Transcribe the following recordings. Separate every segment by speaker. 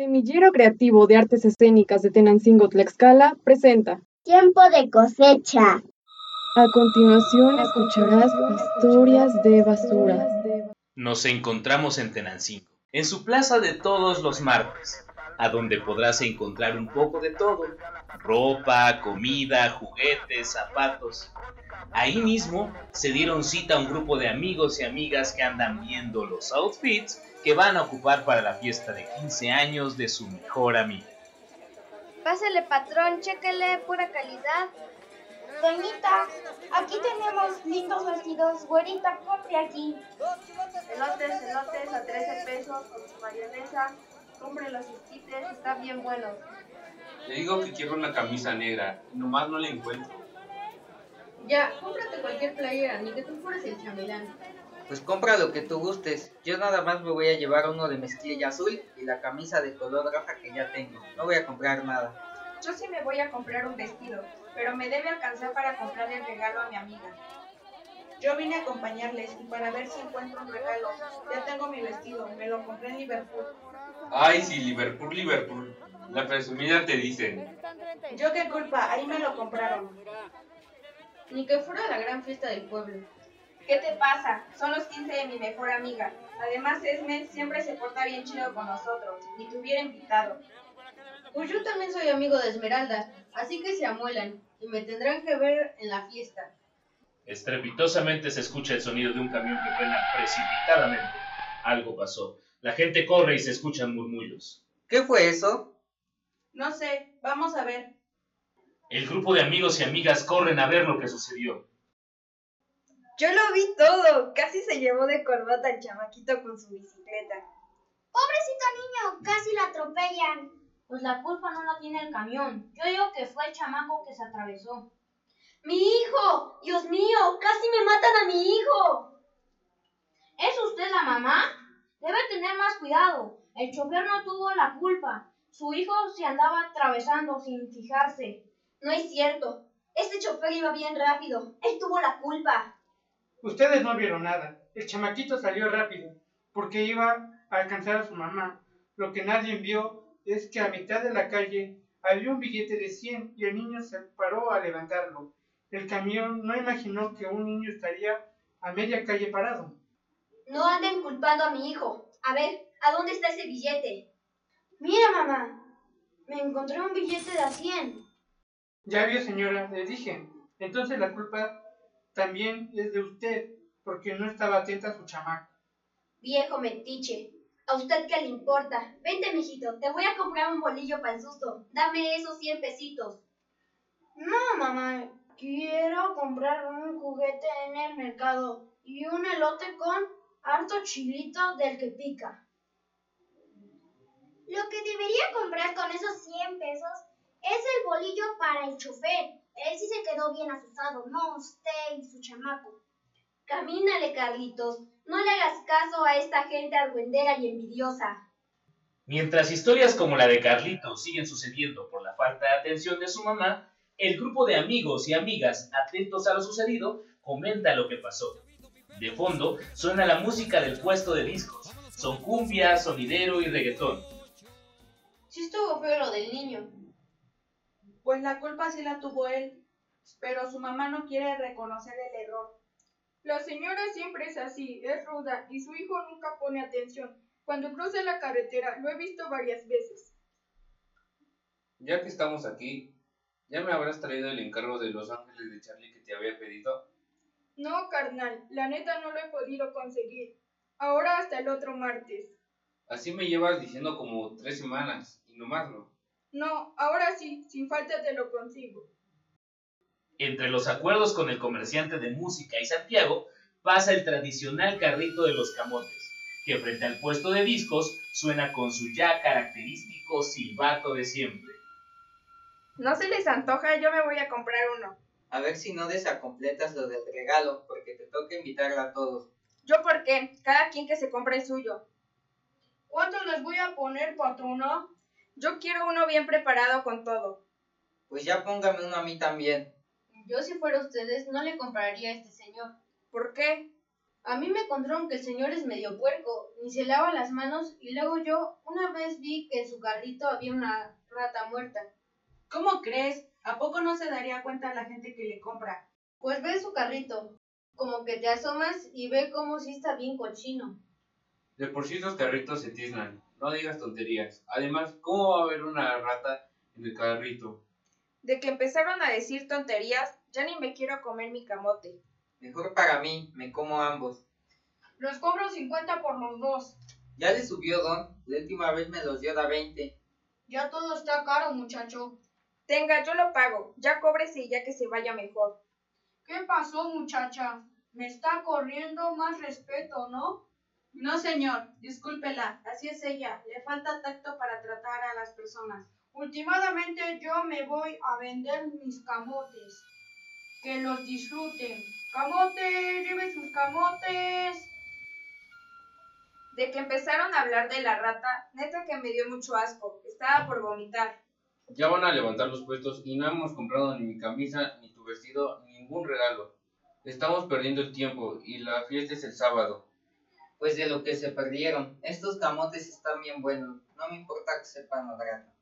Speaker 1: Semillero Creativo de Artes Escénicas de Tenancingo Tlaxcala presenta
Speaker 2: Tiempo de cosecha.
Speaker 1: A continuación escucharás historias de basura.
Speaker 3: Nos encontramos en Tenancingo, en su plaza de todos los martes, a donde podrás encontrar un poco de todo, ropa, comida, juguetes, zapatos. Ahí mismo se dieron cita a un grupo de amigos y amigas que andan viendo los outfits que van a ocupar para la fiesta de 15 años de su mejor amiga.
Speaker 4: Pásale patrón, chéquele, pura calidad.
Speaker 5: Doñita, aquí tenemos lindos vestidos. Güerita, compre aquí.
Speaker 4: Elotes, elotes a 13 pesos con su mayonesa. Compre los esquites, están bien buenos.
Speaker 6: Le digo que quiero una camisa negra, nomás no la encuentro.
Speaker 7: Ya, cómprate cualquier playera, ni que tú fueras el chambelán.
Speaker 8: Pues compra lo que tú gustes. Yo nada más me voy a llevar uno de mezclilla azul y la camisa de color roja que ya tengo. No voy a comprar nada.
Speaker 9: Yo sí me voy a comprar un vestido, pero me debe alcanzar para comprarle el regalo a mi amiga. Yo vine a acompañarles y para ver si encuentro un regalo. Ya tengo mi vestido, me lo compré en Liverpool.
Speaker 6: Ay, sí, Liverpool, Liverpool. La presumida te dicen.
Speaker 9: Yo qué culpa, ahí me lo compraron.
Speaker 7: Ni que fuera la gran fiesta del pueblo.
Speaker 9: ¿Qué te pasa? Son los 15 de mi mejor amiga. Además, Esme siempre se porta bien chido con nosotros. Ni te hubiera invitado.
Speaker 7: Pues yo también soy amigo de Esmeralda, así que se amuelan y me tendrán que ver en la fiesta.
Speaker 3: Estrepitosamente se escucha el sonido de un camión que frena precipitadamente. Algo pasó. La gente corre y se escuchan murmullos.
Speaker 8: ¿Qué fue eso?
Speaker 9: No sé, vamos a ver.
Speaker 3: El grupo de amigos y amigas corren a ver lo que sucedió.
Speaker 4: Yo lo vi todo. Casi se llevó de corbata el chamaquito con su bicicleta.
Speaker 2: Pobrecito niño, casi lo atropellan.
Speaker 10: Pues la culpa no la tiene el camión. Yo digo que fue el chamaco que se atravesó.
Speaker 11: ¡Mi hijo! ¡Dios mío! ¡Casi me matan a mi hijo!
Speaker 10: ¿Es usted la mamá? Debe tener más cuidado. El chofer no tuvo la culpa. Su hijo se andaba atravesando sin fijarse.
Speaker 11: No es cierto. Este chofer iba bien rápido. Él tuvo la culpa.
Speaker 12: Ustedes no vieron nada. El chamaquito salió rápido porque iba a alcanzar a su mamá. Lo que nadie vio es que a mitad de la calle había un billete de 100 y el niño se paró a levantarlo. El camión no imaginó que un niño estaría a media calle parado.
Speaker 11: No anden culpando a mi hijo. A ver, ¿a dónde está ese billete?
Speaker 5: Mira, mamá. Me encontré un billete de a 100.
Speaker 12: Ya vio, señora, le dije. Entonces la culpa también es de usted, porque no estaba atenta a su chamaco.
Speaker 11: Viejo metiche. ¿A usted qué le importa? Vente, mijito, te voy a comprar un bolillo para el susto. Dame esos 100 pesitos.
Speaker 5: No, mamá. Quiero comprar un juguete en el mercado y un elote con harto chilito del que pica.
Speaker 2: Lo que debería comprar con esos 100 pesos es el bolillo para el chofer. Él sí se quedó bien asustado, no usted y su chamaco.
Speaker 11: Camínale, Carlitos. No le hagas caso a esta gente argüendera y envidiosa.
Speaker 3: Mientras historias como la de Carlitos siguen sucediendo por la falta de atención de su mamá, el grupo de amigos y amigas atentos a lo sucedido comenta lo que pasó. De fondo suena la música del puesto de discos. Son cumbia, sonidero y reggaetón.
Speaker 7: Sí estuvo feo lo del niño.
Speaker 9: Pues la culpa sí la tuvo él, pero su mamá no quiere reconocer el error.
Speaker 13: La señora siempre es así, es ruda y su hijo nunca pone atención. Cuando cruza la carretera lo he visto varias veces.
Speaker 6: Ya que estamos aquí, ¿ya me habrás traído el encargo de Los Ángeles de Charlie que te había pedido?
Speaker 13: No, carnal, la neta no lo he podido conseguir. Ahora hasta el otro martes.
Speaker 6: Así me llevas diciendo como tres semanas y no más, ¿no?
Speaker 13: No, ahora sí, sin falta te lo consigo.
Speaker 3: Entre los acuerdos con el comerciante de música y Santiago pasa el tradicional carrito de los camotes, que frente al puesto de discos suena con su ya característico silbato de siempre.
Speaker 9: No se les antoja, yo me voy a comprar uno.
Speaker 8: A ver si no desacompletas lo del regalo, porque te toca invitarla a todos.
Speaker 9: ¿Yo por qué? Cada quien que se compre el suyo.
Speaker 13: ¿Cuántos les voy a poner, patrona?
Speaker 9: Yo quiero uno bien preparado con todo.
Speaker 8: Pues ya póngame uno a mí también.
Speaker 7: Yo si fuera ustedes no le compraría a este señor.
Speaker 9: ¿Por qué?
Speaker 7: A mí me contaron que el señor es medio puerco, ni se lava las manos y luego yo una vez vi que en su carrito había una rata muerta.
Speaker 9: ¿Cómo crees? ¿A poco no se daría cuenta la gente que le compra?
Speaker 7: Pues ve su carrito, como que te asomas y ve como si está bien cochino.
Speaker 6: De por sí esos carritos se tiznan. No digas tonterías. Además, ¿cómo va a haber una rata en el carrito?
Speaker 9: De que empezaron a decir tonterías, ya ni me quiero comer mi camote.
Speaker 8: Mejor para mí, me como ambos.
Speaker 13: Los cobro 50 por los dos.
Speaker 8: Ya le subió Don, la última vez me los dio da 20.
Speaker 13: Ya todo está caro, muchacho.
Speaker 9: Tenga, yo lo pago. Ya cóbrese y ya que se vaya mejor.
Speaker 13: ¿Qué pasó, muchacha? Me está corriendo más respeto, ¿no?
Speaker 9: No, señor, discúlpela, así es ella. Le falta tacto para tratar a las personas.
Speaker 13: Últimamente yo me voy a vender mis camotes. Que los disfruten. ¡Camotes! ¡Lleven sus camotes!
Speaker 9: De que empezaron a hablar de la rata, neta que me dio mucho asco. Estaba por vomitar.
Speaker 6: Ya van a levantar los puestos y no hemos comprado ni mi camisa, ni tu vestido, ni ningún regalo. Estamos perdiendo el tiempo y la fiesta es el sábado.
Speaker 8: Pues de lo que se perdieron, estos camotes están bien buenos. No me importa que sepan la rata.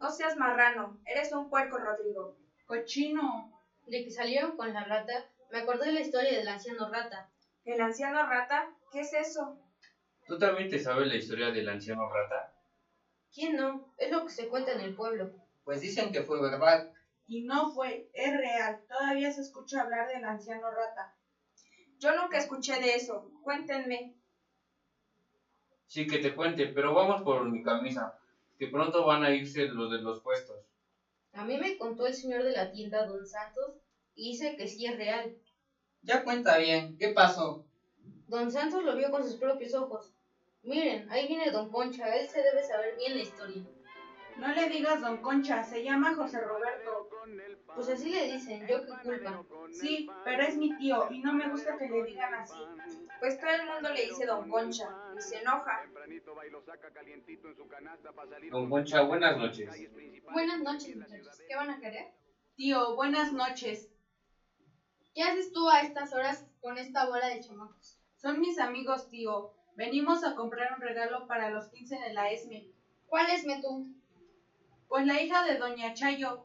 Speaker 9: No seas marrano, eres un puerco, Rodrigo.
Speaker 13: Cochino.
Speaker 7: De que salieron con la rata, me acordé de la historia del anciano rata.
Speaker 9: ¿El anciano rata? ¿Qué es eso?
Speaker 6: ¿Tú también te sabes la historia del anciano rata?
Speaker 7: ¿Quién no? Es lo que se cuenta en el pueblo.
Speaker 8: Pues dicen que fue verdad.
Speaker 9: Y no fue, es real. Todavía se escucha hablar del anciano rata. Yo nunca escuché de eso. Cuéntenme.
Speaker 6: Sí, que te cuente, pero vamos por mi camisa, que pronto van a irse los de los puestos.
Speaker 7: A mí me contó el señor de la tienda, don Santos, y dice que sí es real.
Speaker 8: Ya cuenta bien, ¿qué pasó?
Speaker 7: Don Santos lo vio con sus propios ojos. Miren, ahí viene don Concha, él se debe saber bien la historia.
Speaker 9: No le digas don Concha, se llama José Roberto.
Speaker 7: Pues así le dicen, yo qué culpa.
Speaker 9: Sí, pero es mi tío y no me gusta que le digan así. Pues todo el mundo le dice don Concha y se enoja.
Speaker 6: Don Concha, buenas noches.
Speaker 10: Buenas noches, muchachos. ¿Qué van a querer?
Speaker 9: Tío, buenas noches.
Speaker 10: ¿Qué haces tú a estas horas con esta bola de chamacos?
Speaker 9: Son mis amigos, tío. Venimos a comprar un regalo para los 15 de la ESME.
Speaker 10: ¿Cuál esme tú?
Speaker 9: Pues la hija de doña Chayo,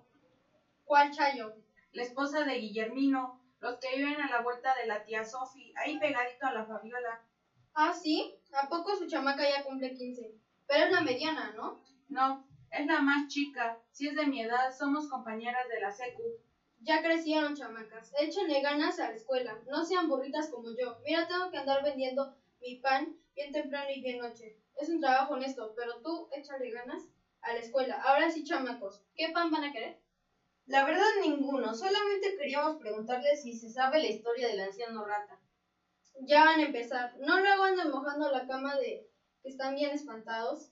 Speaker 10: ¿Cuál chayo?
Speaker 9: la esposa de Guillermino, los que viven a la vuelta de la tía Sofi, ahí pegadito a la Fabiola.
Speaker 10: Ah, sí. ¿A poco su chamaca ya cumple 15? Pero es la mediana, ¿no?
Speaker 9: No, es la más chica. Si es de mi edad, somos compañeras de la secu.
Speaker 10: Ya crecieron, chamacas. Échenle ganas a la escuela. No sean burritas como yo. Mira, tengo que andar vendiendo mi pan bien temprano y bien noche. Es un trabajo honesto, pero tú échale ganas a la escuela. Ahora sí, chamacos, ¿qué pan van a querer?
Speaker 7: La verdad, ninguno. Solamente queríamos preguntarle si se sabe la historia del anciano rata.
Speaker 10: Ya van a empezar. No luego anden mojando la cama de que están bien espantados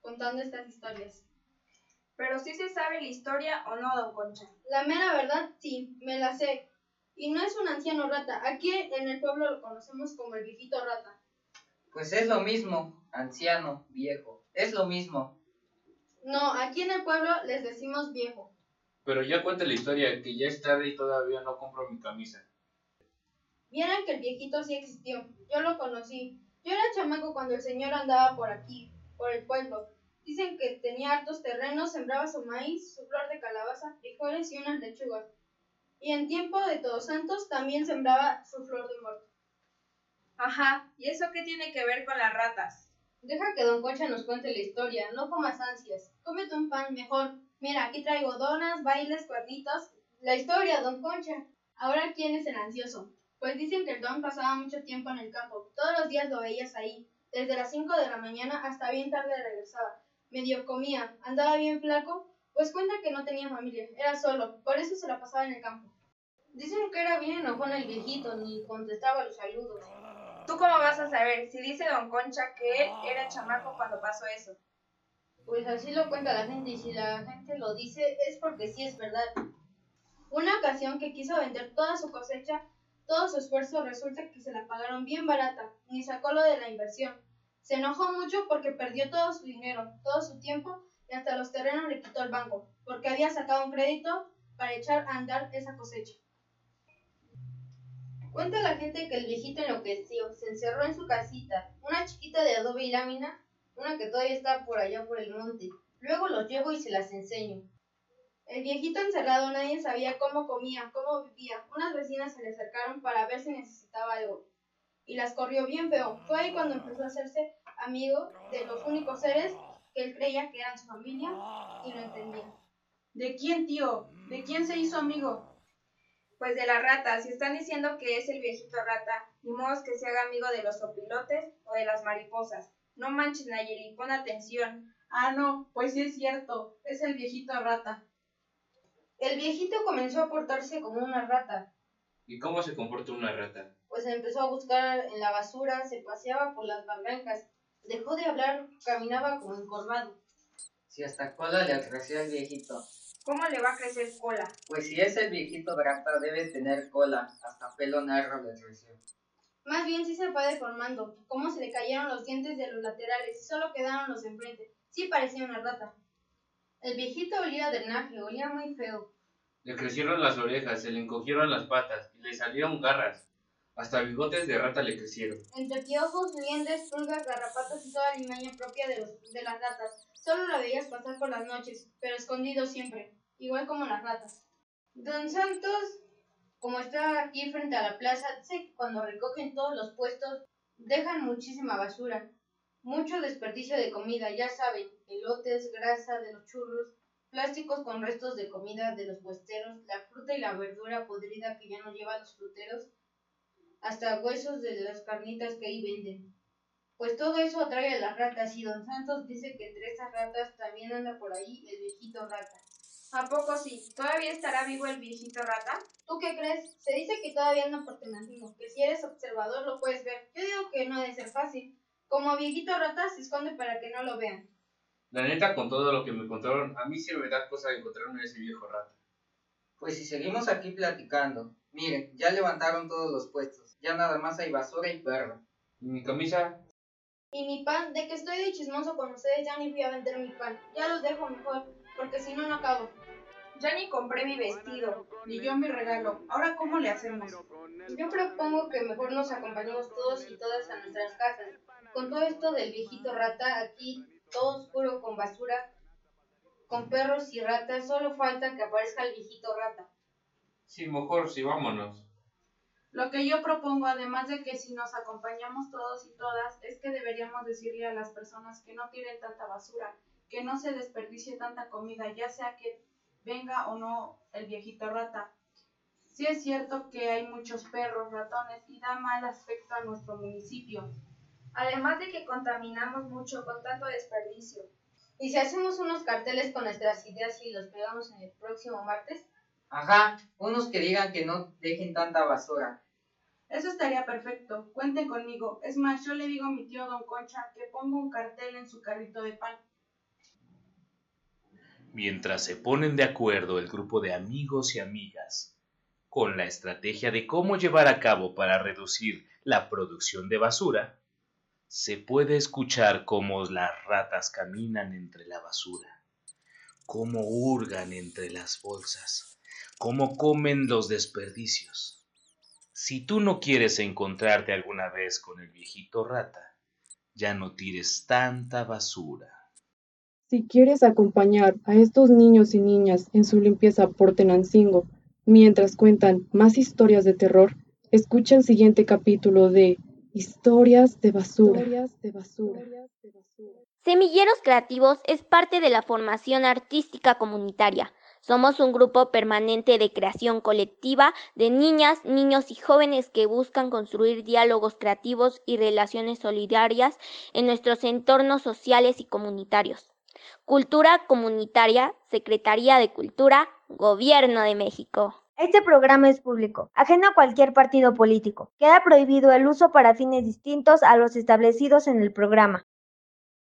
Speaker 10: contando estas historias.
Speaker 9: Pero sí se sabe la historia o no, don Concha.
Speaker 10: La mera verdad, sí, me la sé. Y no es un anciano rata. Aquí en el pueblo lo conocemos como el viejito rata.
Speaker 8: Pues es lo mismo, anciano, viejo. Es lo mismo.
Speaker 10: No, aquí en el pueblo les decimos viejo.
Speaker 6: Pero ya cuenta la historia, que ya es tarde y todavía no compro mi camisa.
Speaker 10: Vieran que el viejito sí existió. Yo lo conocí. Yo era chamaco cuando el señor andaba por aquí, por el pueblo. Dicen que tenía hartos terrenos, sembraba su maíz, su flor de calabaza, frijoles y unas lechugas. Y en tiempo de Todos Santos también sembraba su flor de muerto.
Speaker 9: Ajá, ¿y eso qué tiene que ver con las ratas?
Speaker 7: Deja que don Concha nos cuente la historia, no comas ansias.
Speaker 10: Cómete un pan mejor. Mira, aquí traigo donas, bailes, cuernitos. La historia, don Concha. Ahora, ¿quién es el ansioso? Pues dicen que el don pasaba mucho tiempo en el campo. Todos los días lo veías ahí. Desde las 5 de la mañana hasta bien tarde regresaba. Medio comía, andaba bien flaco, pues cuenta que no tenía familia, era solo, por eso se la pasaba en el campo.
Speaker 7: Dicen que era bien enojón el viejito, ni contestaba los saludos.
Speaker 9: ¿Tú cómo vas a saber si dice don Concha que él era chamaco cuando pasó eso?
Speaker 7: Pues así lo cuenta la gente y si la gente lo dice es porque sí es verdad.
Speaker 10: Una ocasión que quiso vender toda su cosecha, todo su esfuerzo resulta que se la pagaron bien barata, ni sacó lo de la inversión. Se enojó mucho porque perdió todo su dinero, todo su tiempo y hasta los terrenos le quitó el banco, porque había sacado un crédito para echar a andar esa cosecha. Cuenta la gente que el viejito enloqueció, se encerró en su casita, una chiquita de adobe y lámina, una que todavía está por allá por el monte. Luego los llevo y se las enseño. El viejito encerrado nadie sabía cómo comía, cómo vivía. Unas vecinas se le acercaron para ver si necesitaba algo. Y las corrió bien feo. Fue ahí cuando empezó a hacerse amigo de los únicos seres que él creía que eran su familia y lo entendía.
Speaker 9: ¿De quién, tío? ¿De quién se hizo amigo?
Speaker 4: Pues de la rata. Si están diciendo que es el viejito rata, ni modo que se haga amigo de los opilotes o de las mariposas. No manches, Nayeli, pon atención.
Speaker 9: Ah, no, pues sí es cierto, es el viejito rata.
Speaker 10: El viejito comenzó a portarse como una rata.
Speaker 6: ¿Y cómo se comporta una rata?
Speaker 10: Pues empezó a buscar en la basura, se paseaba por las barrancas, dejó de hablar, caminaba como encorvado.
Speaker 8: Si hasta cola le creció al viejito.
Speaker 4: ¿Cómo le va a crecer cola?
Speaker 8: Pues si es el viejito rata, debe tener cola, hasta pelo negro le creció.
Speaker 10: Más bien sí se fue deformando, como se le cayeron los dientes de los laterales y solo quedaron los enfrente. Sí parecía una rata. El viejito olía a drenaje, olía muy feo.
Speaker 6: Le crecieron las orejas, se le encogieron las patas y le salieron garras. Hasta bigotes de rata le crecieron.
Speaker 10: Entre piojos, liendres, pulgas, garrapatas y toda la limaña propia de, los, de las ratas. Solo la veías pasar por las noches, pero escondido siempre, igual como las ratas. Don Santos, como está aquí frente a la plaza, dice que cuando recogen todos los puestos dejan muchísima basura. Mucho desperdicio de comida, ya saben, elotes, grasa de los churros, plásticos con restos de comida de los puesteros, la fruta y la verdura podrida que ya no llevan los fruteros, hasta huesos de las carnitas que ahí venden. Pues todo eso atrae a las ratas y don Santos dice que entre esas ratas también anda por ahí el viejito rata.
Speaker 4: ¿A poco sí? ¿Todavía estará vivo el viejito rata?
Speaker 10: ¿Tú qué crees? Se dice que todavía anda por Tenancingo, que si eres observador lo puedes ver. Yo digo que no debe ser fácil. Como viejito rata se esconde para que no lo vean.
Speaker 6: La neta, con todo lo que me contaron, a mí sí me da cosa encontrarme a ese viejo rata.
Speaker 8: Pues si seguimos aquí platicando, miren, ya levantaron todos los puestos, ya nada más hay basura y perro.
Speaker 6: ¿Y mi camisa?
Speaker 10: Y mi pan, de que estoy de chismoso con ustedes, ya ni fui a vender mi pan. Ya los dejo mejor, porque si no, no acabo.
Speaker 4: Ya ni compré mi vestido.
Speaker 9: Ni yo mi regalo. Ahora, ¿cómo le hacemos?
Speaker 10: Yo propongo que mejor nos acompañemos todos y todas a nuestras casas. Con todo esto del viejito rata, aquí todo oscuro con basura, con perros y ratas, solo falta que aparezca el viejito rata.
Speaker 6: Sí, mejor sí, vámonos.
Speaker 9: Lo que yo propongo, además de que si nos acompañamos todos y todas, es que deberíamos decirle a las personas que no tiren tanta basura, que no se desperdicie tanta comida, ya sea que venga o no el viejito rata. Sí es cierto que hay muchos perros, ratones y da mal aspecto a nuestro municipio.
Speaker 4: Además de que contaminamos mucho con tanto desperdicio.
Speaker 10: ¿Y si hacemos unos carteles con nuestras ideas y los pegamos en el próximo martes?
Speaker 8: Ajá, unos que digan que no dejen tanta basura.
Speaker 9: Eso estaría perfecto. Cuenten conmigo. Es más, yo le digo a mi tío Don Concha que ponga un cartel en su carrito de pan.
Speaker 3: Mientras se ponen de acuerdo el grupo de amigos y amigas con la estrategia de cómo llevar a cabo para reducir la producción de basura, se puede escuchar cómo las ratas caminan entre la basura, cómo hurgan entre las bolsas, cómo comen los desperdicios. Si tú no quieres encontrarte alguna vez con el viejito rata, ya no tires tanta basura.
Speaker 1: Si quieres acompañar a estos niños y niñas en su limpieza por Tenancingo, mientras cuentan más historias de terror, escucha el siguiente capítulo de Historias de basura.
Speaker 14: Semilleros Creativos es parte de la formación artística comunitaria. Somos un grupo permanente de creación colectiva de niñas, niños y jóvenes que buscan construir diálogos creativos y relaciones solidarias en nuestros entornos sociales y comunitarios. Cultura Comunitaria, Secretaría de Cultura, Gobierno de México.
Speaker 15: Este programa es público, ajeno a cualquier partido político. Queda prohibido el uso para fines distintos a los establecidos en el programa.